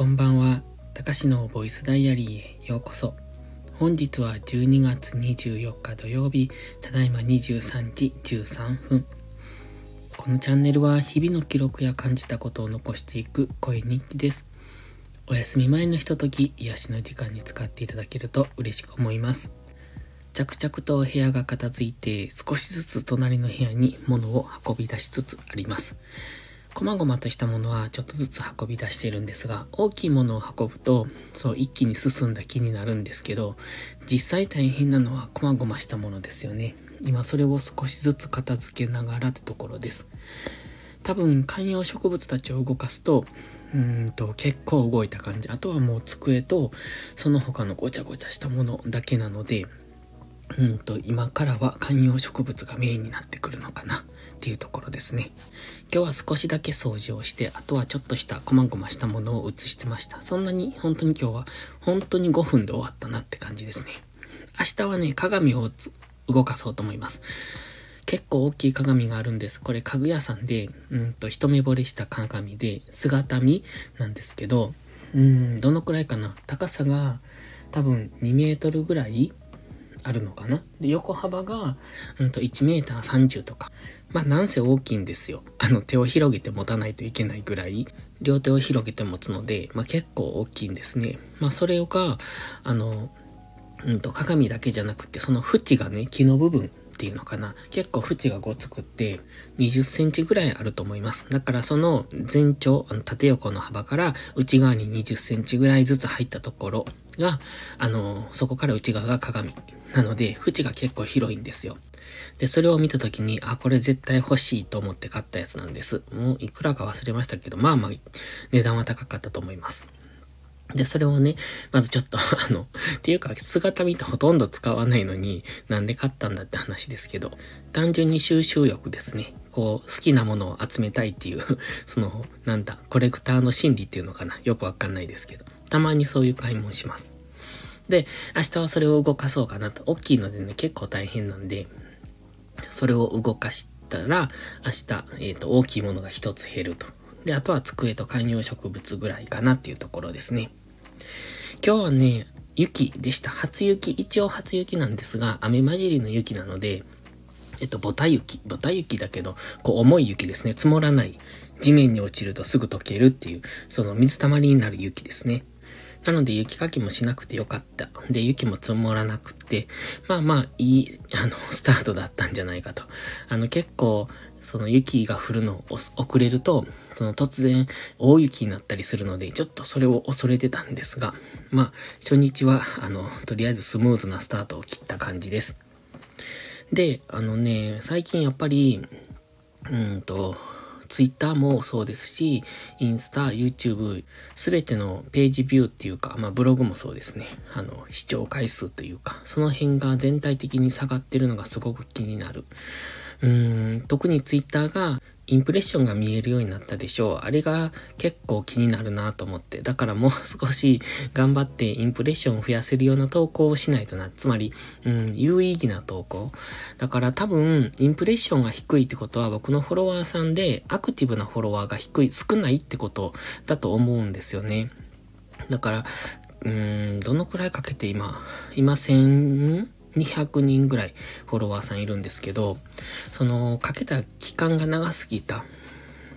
こんばんは。たかしのボイスダイアリーへようこそ。本日は12月24日土曜日、ただいま23時13分。このチャンネルは日々の記録や感じたことを残していく声日記です。お休み前のひととき、癒しの時間に使っていただけると嬉しく思います。着々と部屋が片付いて少しずつ隣の部屋に物を運び出しつつあります。細々としたものはちょっとずつ運び出してるんですが、大きいものを運ぶと、そう一気に進んだ気になるんですけど、実際大変なのは細々したものですよね。今それを少しずつ片付けながらってところです。多分観葉植物たちを動かすと、うんと結構動いた感じ。あとはもう机とその他のごちゃごちゃしたものだけなので、うんと今からは観葉植物がメインになってくるのかな。っていうところですね。今日は少しだけ掃除をして、あとはちょっとした細々したものを移してました。そんなに、本当に今日は、本当に5分で終わったなって感じですね。明日はね、鏡を動かそうと思います。結構大きい鏡があるんです。これ家具屋さんで、うんと一目惚れした鏡で、姿見なんですけど、うん、どのくらいかな高さが多分2メートルぐらいあるのかなで、横幅が、うんと1メーター30とか。まあなんせ大きいんですよ。あの手を広げて持たないといけないぐらい、両手を広げて持つので、まあ結構大きいんですね。まあそれが、あの、うんと鏡だけじゃなくて、その縁がね、木の部分っていうのかな。結構縁がごつくって20センチぐらいあると思います。だからその全長、あの縦横の幅から内側に20センチぐらいずつ入ったところが、あの、そこから内側が鏡。なので、縁が結構広いんですよ。で、それを見たときに、あ、これ絶対欲しいと思って買ったやつなんです。もういくらか忘れましたけど、まあまあ、値段は高かったと思います。で、それをね、まずちょっと、あの、っていうか、姿見てほとんど使わないのに、なんで買ったんだって話ですけど、単純に収集欲ですね。こう、好きなものを集めたいっていう その、なんだ、コレクターの心理っていうのかな。よくわかんないですけど、たまにそういう買い物します。で、明日はそれを動かそうかなと。大きいのでね、結構大変なんで、それを動かしたら、明日、えっ、ー、と、大きいものが一つ減ると。で、あとは机と観葉植物ぐらいかなっていうところですね。今日はね、雪でした。初雪、一応初雪なんですが、雨混じりの雪なので、えっと、ボタ雪。ボタ雪だけど、こう、重い雪ですね。積もらない。地面に落ちるとすぐ溶けるっていう、その水たまりになる雪ですね。なので雪かきもしなくてよかった。で、雪も積もらなくて、まあまあ、いい、あの、スタートだったんじゃないかと。あの、結構、その雪が降るのを遅れると、その突然大雪になったりするので、ちょっとそれを恐れてたんですが、まあ、初日は、あの、とりあえずスムーズなスタートを切った感じです。で、あのね、最近やっぱり、うんと、ツイッターもそうですし、インスタ、YouTube、すべてのページビューっていうか、まあブログもそうですね。あの、視聴回数というか、その辺が全体的に下がってるのがすごく気になる。うん、特にツイッターがインプレッションが見えるようになったでしょう。あれが結構気になるなと思って。だからもう少し頑張ってインプレッションを増やせるような投稿をしないとな。つまり、うん、有意義な投稿。だから多分、インプレッションが低いってことは僕のフォロワーさんでアクティブなフォロワーが低い、少ないってことだと思うんですよね。だから、うーん、どのくらいかけて今、今1000、200人ぐらいフォロワーさんいるんですけど、その、かけた期間が長すぎた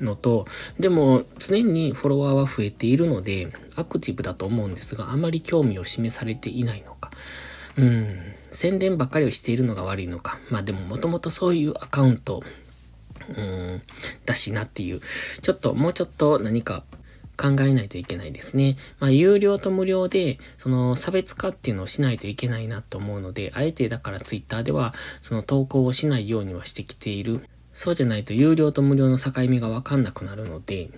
のと、でも常にフォロワーは増えているので、アクティブだと思うんですが、あまり興味を示されていないのか。うん、宣伝ばっかりをしているのが悪いのか。まあでももともとそういうアカウント、うん、だしなっていう。ちょっと、もうちょっと何か考えないといけないですね。まあ、有料と無料で、その差別化っていうのをしないといけないなと思うので、あえてだからツイッターでは、その投稿をしないようにはしてきている。そうじゃないと有料と無料の境目がわかんなくなるので、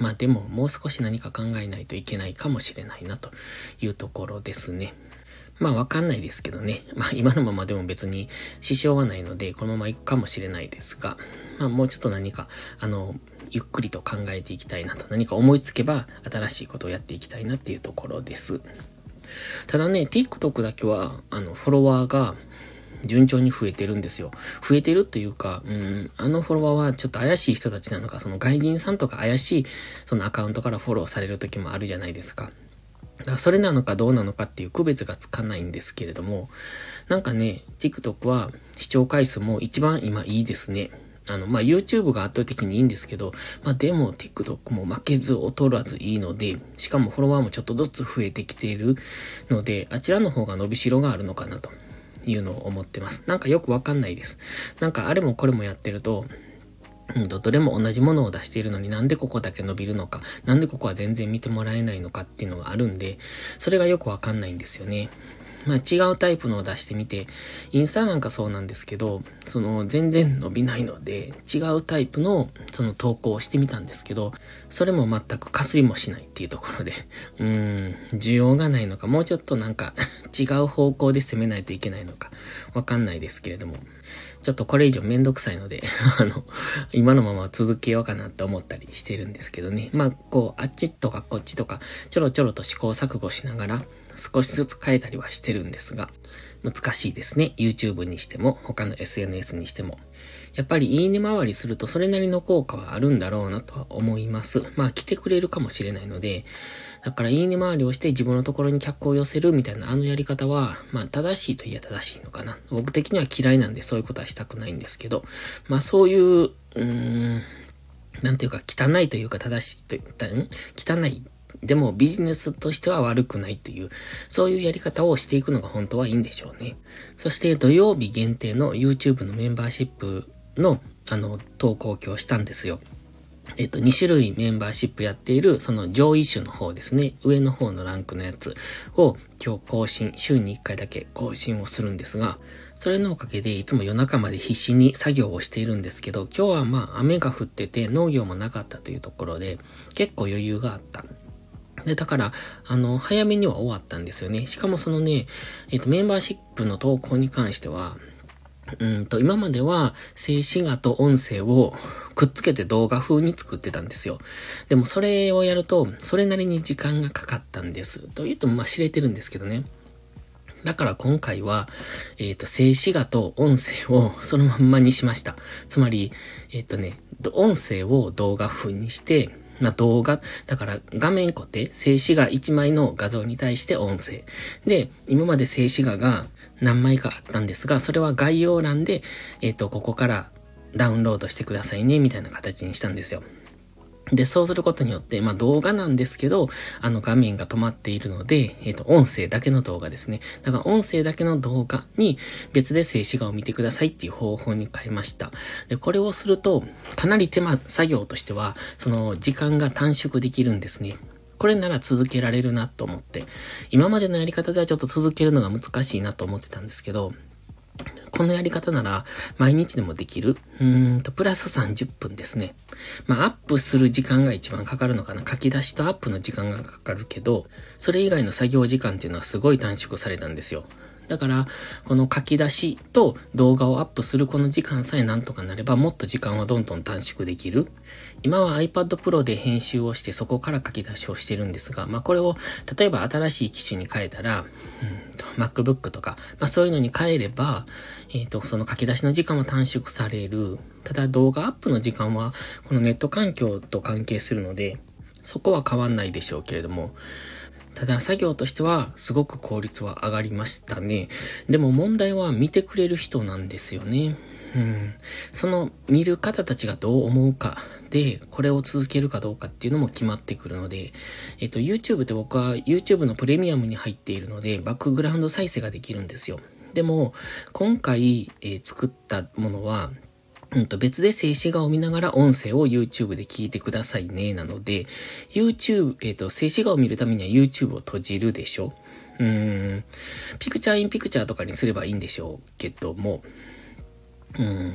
まあでももう少し何か考えないといけないかもしれないなというところですね。まあわかんないですけどね。まあ今のままでも別に支障はないので、このまま行くかもしれないですが、まあもうちょっと何か、あの、ゆっくりと考えていきたいなと、何か思いつけば新しいことをやっていきたいなっていうところです。ただね、TikTok だけは、あの、フォロワーが、順調に増えてるんですよ。増えてるというか、うん、あのフォロワーはちょっと怪しい人たちなのか、その外人さんとか怪しいそのアカウントからフォローされる時もあるじゃないですか。だからそれなのかどうなのかっていう区別がつかないんですけれども、なんかね、TikTok は視聴回数も一番今いいですね。あの、まあ、YouTube が圧倒的にいいんですけど、まあ、でも TikTok も負けず劣らずいいので、しかもフォロワーもちょっとずつ増えてきているので、あちらの方が伸びしろがあるのかなというのを思ってます。なんかよくわかんないです。なんかあれもこれもやってると、うんと、どれも同じものを出しているのになんでここだけ伸びるのか、なんでここは全然見てもらえないのかっていうのがあるんで、それがよくわかんないんですよね。まあ違うタイプのを出してみて、インスタなんかそうなんですけど、その全然伸びないので、違うタイプのその投稿をしてみたんですけど、それも全くかすりもしないっていうところで、うーん、需要がないのか、もうちょっとなんか 違う方向で攻めないといけないのか、わかんないですけれども、ちょっとこれ以上めんどくさいので あの、今のまま続けようかなって思ったりしてるんですけどね。まあ、こう、あっちとかこっちとか、ちょろちょろと試行錯誤しながら、少しずつ変えたりはしてるんですが、難しいですね。YouTube にしても、他の SNS にしても。やっぱりいいね回りするとそれなりの効果はあるんだろうなとは思います。まあ来てくれるかもしれないので、だからいいね回りをして自分のところに客を寄せるみたいなあのやり方は、まあ正しいといえば正しいのかな。僕的には嫌いなんでそういうことはしたくないんですけど、まあそういう、うーん、なんていうか汚いというか正しいと言ったん？汚いでもビジネスとしては悪くないという、そういうやり方をしていくのが本当はいいんでしょうね。そして土曜日限定の YouTube のメンバーシップの、あの、投稿を今日したんですよ。えっと、2種類メンバーシップやっている、その上位種の方ですね。上の方のランクのやつを今日更新、週に1回だけ更新をするんですが、それのおかげでいつも夜中まで必死に作業をしているんですけど、今日はまあ雨が降ってて農業もなかったというところで、結構余裕があったで、だから、あの、早めには終わったんですよね。しかもそのね、えっ、と、メンバーシップの投稿に関しては、うんと、今までは静止画と音声をくっつけて動画風に作ってたんですよ。でもそれをやると、それなりに時間がかかったんです。と言うと、まあ知れてるんですけどね。だから今回は、えっ、ー、と、静止画と音声をそのまんまにしました。つまり、えっ、ー、とね、音声を動画風にして、まあ、動画、だから画面固定、静止画1枚の画像に対して音声。で、今まで静止画が何枚かあったんですが、それは概要欄で、えっ、ー、と、ここからダウンロードしてくださいね、みたいな形にしたんですよ。で、そうすることによって、まあ動画なんですけど、あの画面が止まっているので、えっ、ー、と、音声だけの動画ですね。だから音声だけの動画に別で静止画を見てくださいっていう方法に変えました。で、これをすると、かなり手間、作業としては、その時間が短縮できるんですね。これなら続けられるなと思って、今までのやり方ではちょっと続けるのが難しいなと思ってたんですけど、このやり方なら毎日でもできる。うーんと、プラス30分ですね。まあ、アップする時間が一番かかるのかな。書き出しとアップの時間がかかるけど、それ以外の作業時間っていうのはすごい短縮されたんですよ。だから、この書き出しと動画をアップするこの時間さえなんとかなれば、もっと時間はどんどん短縮できる。今は iPad Pro で編集をしてそこから書き出しをしてるんですが、まあこれを、例えば新しい機種に変えたら、うん、MacBook とか、まあそういうのに変えれば、えっ、ー、と、その書き出しの時間は短縮される。ただ動画アップの時間は、このネット環境と関係するので、そこは変わんないでしょうけれども、ただ作業としてはすごく効率は上がりましたね。でも問題は見てくれる人なんですよね。うん。その見る方たちがどう思うかで、これを続けるかどうかっていうのも決まってくるので、えっと、YouTube って僕は YouTube のプレミアムに入っているので、バックグラウンド再生ができるんですよ。でも、今回、えー、作ったものは、うんと別で静止画を見ながら音声を YouTube で聞いてくださいね。なので、YouTube、えっ、ー、と、静止画を見るためには YouTube を閉じるでしょうーん。ピクチャーインピクチャーとかにすればいいんでしょうけども、うん。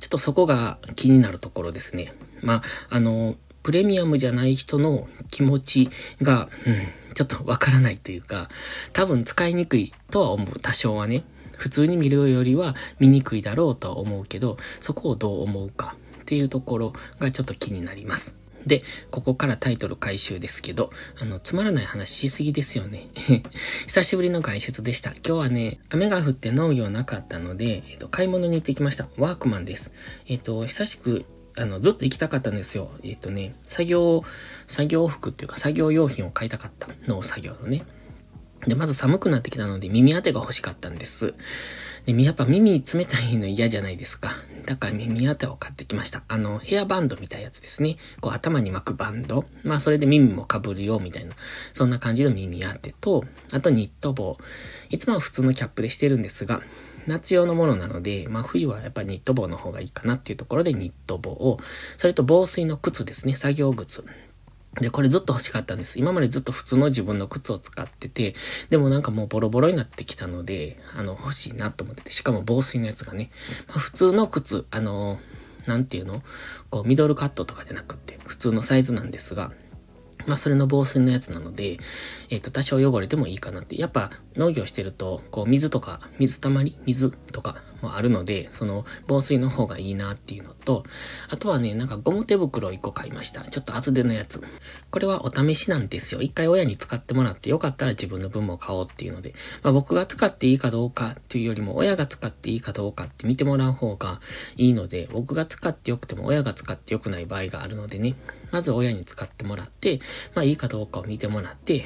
ちょっとそこが気になるところですね。まあ、あの、プレミアムじゃない人の気持ちが、うん、ちょっとわからないというか、多分使いにくいとは思う。多少はね。普通に見るよりは見にくいだろうとは思うけど、そこをどう思うかっていうところがちょっと気になります。で、ここからタイトル回収ですけど、あの、つまらない話しすぎですよね。久しぶりの外出でした。今日はね、雨が降って農業なかったので、えっ、と、買い物に行ってきました。ワークマンです。えっ、と、久しく、あの、ずっと行きたかったんですよ。えっ、とね、作業、作業服っていうか作業用品を買いたかった。農作業のね。で、まず寒くなってきたので耳当てが欲しかったんです。で、やっぱ耳冷たいの嫌じゃないですか。だから耳当てを買ってきました。あの、ヘアバンドみたいなやつですね。こう頭に巻くバンド。まあそれで耳も被るよみたいな。そんな感じの耳当てと、あとニット帽。いつもは普通のキャップでしてるんですが、夏用のものなので、まあ冬はやっぱニット帽の方がいいかなっていうところでニット帽を、それと防水の靴ですね。作業靴。で、これずっと欲しかったんです。今までずっと普通の自分の靴を使ってて、でもなんかもうボロボロになってきたので、あの、欲しいなと思ってて、しかも防水のやつがね、まあ、普通の靴、あの、なんていうの？こう、ミドルカットとかじゃなくって、普通のサイズなんですが、まあ、それの防水のやつなので、えっ、ー、と、多少汚れてもいいかなって。やっぱ、農業してると、こう、水とか、水たまり？水とかもあるので、その、防水の方がいいなっていうのと、あとはね、なんかゴム手袋1個買いました。ちょっと厚手のやつ。これはお試しなんですよ。一回親に使ってもらって、よかったら自分の分も買おうっていうので、まあ、僕が使っていいかどうかっていうよりも、親が使っていいかどうかって見てもらう方がいいので、僕が使ってよくても親が使ってよくない場合があるのでね、まず親に使ってもらって、まあいいかどうかを見てもらって、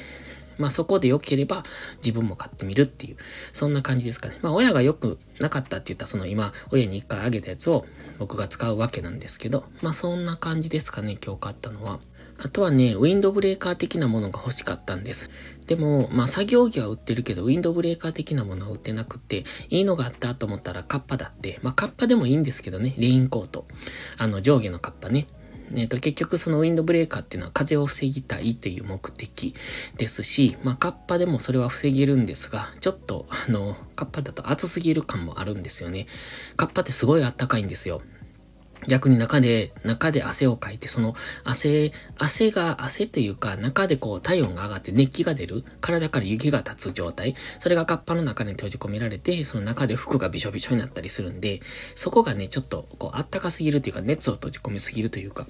まあそこで良ければ自分も買ってみるっていう、そんな感じですかね。まあ親が良くなかったって言ったその今、親に一回あげたやつを僕が使うわけなんですけど、まあそんな感じですかね、今日買ったのは。あとはね、ウィンドブレーカー的なものが欲しかったんです。でも、まあ作業着は売ってるけど、ウィンドブレーカー的なものは売ってなくて、いいのがあったと思ったらカッパだって、まあカッパでもいいんですけどね、レインコート。あの上下のカッパね。えっ、ー、と、結局そのウィンドブレーカーっていうのは風を防ぎたいという目的ですし、まあ、カッパでもそれは防げるんですが、ちょっと、あの、カッパだと暑すぎる感もあるんですよね。カッパってすごい暖かいんですよ。逆に中で、中で汗をかいて、その汗、汗が、汗というか、中でこう体温が上がって熱気が出る、体から湯気が立つ状態、それがカッパの中に閉じ込められて、その中で服がびしょびしょになったりするんで、そこがね、ちょっとこう、あったかすぎるというか、熱を閉じ込めすぎるというか、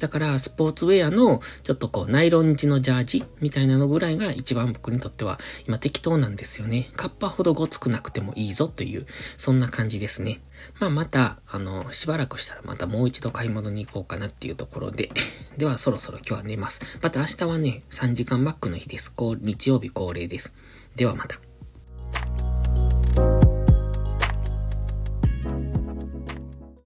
だから、スポーツウェアの、ちょっとこう、ナイロン地のジャージみたいなのぐらいが一番僕にとっては、今適当なんですよね。カッパほどごつくなくてもいいぞという、そんな感じですね。まあ、また、あの、しばらくしたらまたもう一度買い物に行こうかなっていうところで、ではそろそろ今日は寝ます。また明日はね、3時間バックの日です。こう、日曜日恒例です。ではまた。